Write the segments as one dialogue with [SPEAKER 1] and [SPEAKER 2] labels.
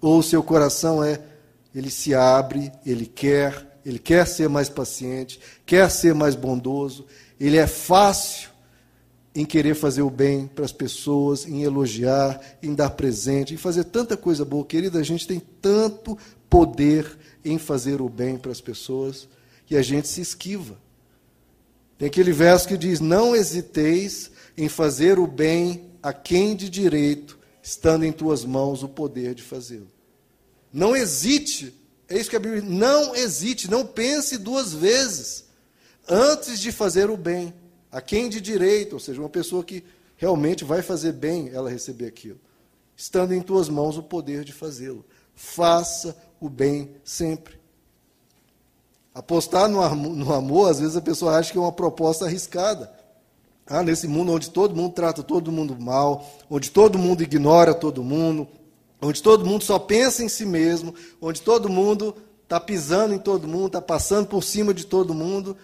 [SPEAKER 1] Ou seu coração é, ele se abre, ele quer, ele quer ser mais paciente, quer ser mais bondoso, ele é fácil em querer fazer o bem para as pessoas, em elogiar, em dar presente, em fazer tanta coisa boa. Querida, a gente tem tanto poder em fazer o bem para as pessoas e a gente se esquiva. Tem aquele verso que diz: Não hesiteis em fazer o bem a quem de direito, estando em tuas mãos o poder de fazê-lo. Não hesite, é isso que a Bíblia diz: não hesite, não pense duas vezes antes de fazer o bem a quem de direito, ou seja, uma pessoa que realmente vai fazer bem ela receber aquilo. Estando em tuas mãos o poder de fazê-lo. Faça o bem sempre. Apostar no, no amor, às vezes a pessoa acha que é uma proposta arriscada. Ah, nesse mundo onde todo mundo trata todo mundo mal, onde todo mundo ignora todo mundo, onde todo mundo só pensa em si mesmo, onde todo mundo está pisando em todo mundo, está passando por cima de todo mundo.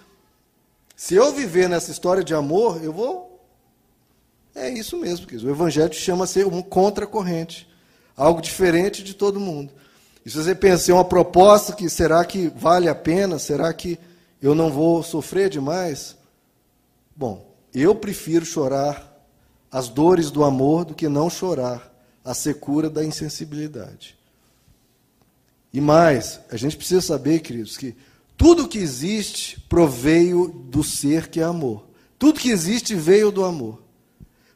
[SPEAKER 1] Se eu viver nessa história de amor, eu vou. É isso mesmo, que o Evangelho chama ser um contracorrente, algo diferente de todo mundo. E se você pensa em uma proposta que será que vale a pena? Será que eu não vou sofrer demais? Bom, eu prefiro chorar as dores do amor do que não chorar a secura da insensibilidade. E mais, a gente precisa saber, queridos, que tudo que existe proveio do ser que é amor. Tudo que existe veio do amor.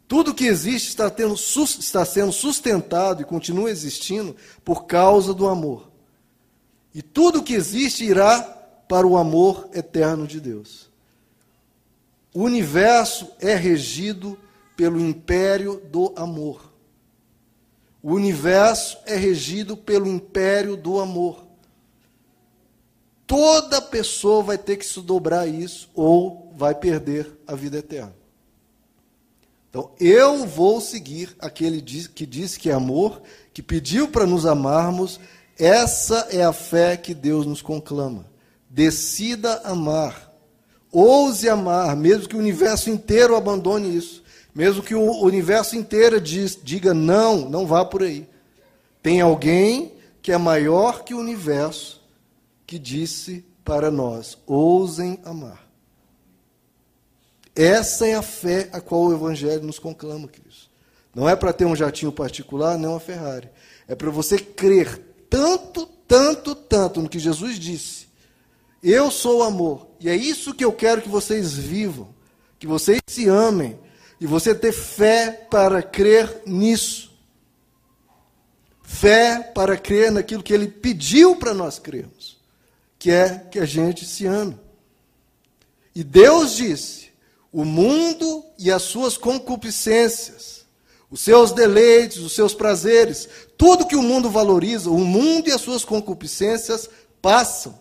[SPEAKER 1] Tudo que existe está, tendo, está sendo sustentado e continua existindo por causa do amor. E tudo que existe irá para o amor eterno de Deus. O universo é regido pelo império do amor. O universo é regido pelo império do amor. Toda pessoa vai ter que se dobrar a isso ou vai perder a vida eterna. Então, eu vou seguir aquele que disse que é amor, que pediu para nos amarmos. Essa é a fé que Deus nos conclama. Decida amar. Ouse amar, mesmo que o universo inteiro abandone isso. Mesmo que o universo inteiro diz, diga não, não vá por aí. Tem alguém que é maior que o universo que disse para nós: ousem amar. Essa é a fé a qual o Evangelho nos conclama, queridos. Não é para ter um jatinho particular, nem uma Ferrari. É para você crer tanto, tanto, tanto no que Jesus disse. Eu sou o amor. E é isso que eu quero que vocês vivam. Que vocês se amem. E você ter fé para crer nisso. Fé para crer naquilo que ele pediu para nós crermos. Que é que a gente se ame. E Deus disse o mundo e as suas concupiscências, os seus deleites, os seus prazeres, tudo que o mundo valoriza, o mundo e as suas concupiscências passam.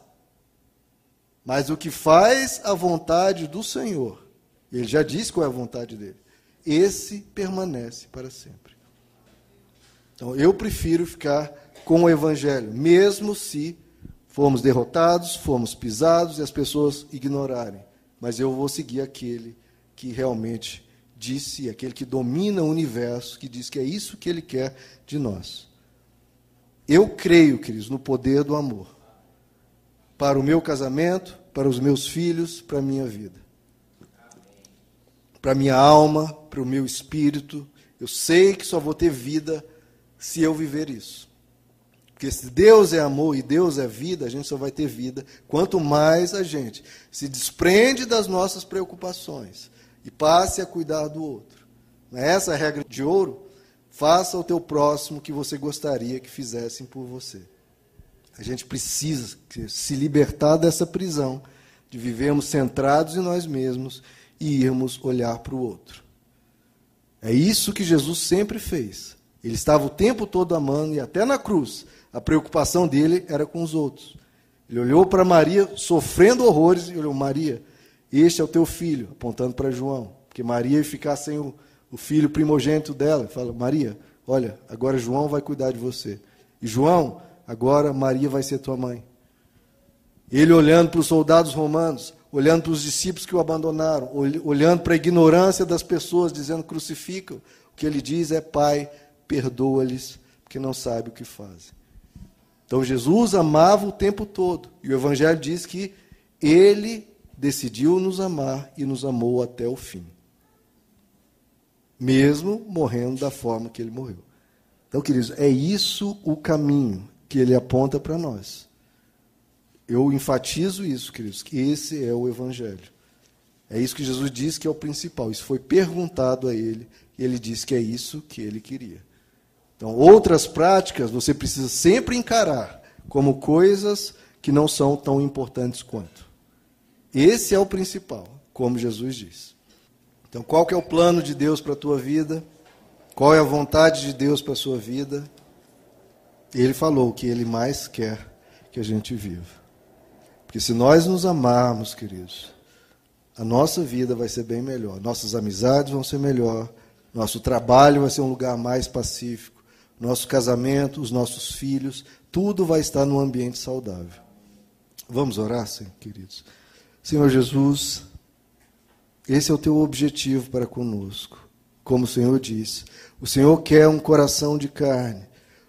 [SPEAKER 1] Mas o que faz a vontade do Senhor, ele já disse qual é a vontade dele, esse permanece para sempre. Então eu prefiro ficar com o Evangelho, mesmo se formos derrotados, formos pisados e as pessoas ignorarem mas eu vou seguir aquele que realmente disse, aquele que domina o universo, que diz que é isso que ele quer de nós. Eu creio, queridos, no poder do amor. Para o meu casamento, para os meus filhos, para a minha vida. Para a minha alma, para o meu espírito. Eu sei que só vou ter vida se eu viver isso. Porque se Deus é amor e Deus é vida, a gente só vai ter vida quanto mais a gente se desprende das nossas preocupações e passe a cuidar do outro. É essa é a regra de ouro. Faça ao teu próximo o que você gostaria que fizessem por você. A gente precisa se libertar dessa prisão de vivermos centrados em nós mesmos e irmos olhar para o outro. É isso que Jesus sempre fez. Ele estava o tempo todo amando e até na cruz a preocupação dele era com os outros. Ele olhou para Maria, sofrendo horrores, e olhou: Maria, este é o teu filho, apontando para João. Porque Maria ia ficar sem o, o filho primogênito dela. Fala: Maria, olha, agora João vai cuidar de você. E João, agora Maria vai ser tua mãe. Ele olhando para os soldados romanos, olhando para os discípulos que o abandonaram, olhando para a ignorância das pessoas, dizendo crucificam. O que ele diz é: Pai, perdoa-lhes, porque não sabe o que fazem. Então Jesus amava o tempo todo. E o Evangelho diz que ele decidiu nos amar e nos amou até o fim. Mesmo morrendo da forma que ele morreu. Então, queridos, é isso o caminho que ele aponta para nós. Eu enfatizo isso, queridos, que esse é o Evangelho. É isso que Jesus diz que é o principal. Isso foi perguntado a ele e ele disse que é isso que ele queria. Então, outras práticas você precisa sempre encarar como coisas que não são tão importantes quanto. Esse é o principal, como Jesus diz. Então, qual que é o plano de Deus para a tua vida? Qual é a vontade de Deus para a sua vida? Ele falou que ele mais quer que a gente viva. Porque se nós nos amarmos, queridos, a nossa vida vai ser bem melhor. Nossas amizades vão ser melhor. Nosso trabalho vai ser um lugar mais pacífico. Nosso casamento, os nossos filhos, tudo vai estar num ambiente saudável. Vamos orar, Senhor, queridos. Senhor Jesus, esse é o teu objetivo para conosco. Como o Senhor disse, o Senhor quer um coração de carne.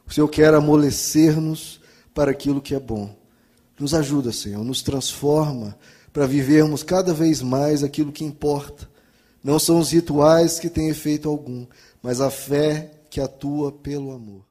[SPEAKER 1] O Senhor quer amolecer-nos para aquilo que é bom. Nos ajuda, Senhor, nos transforma para vivermos cada vez mais aquilo que importa. Não são os rituais que têm efeito algum, mas a fé que atua pelo amor.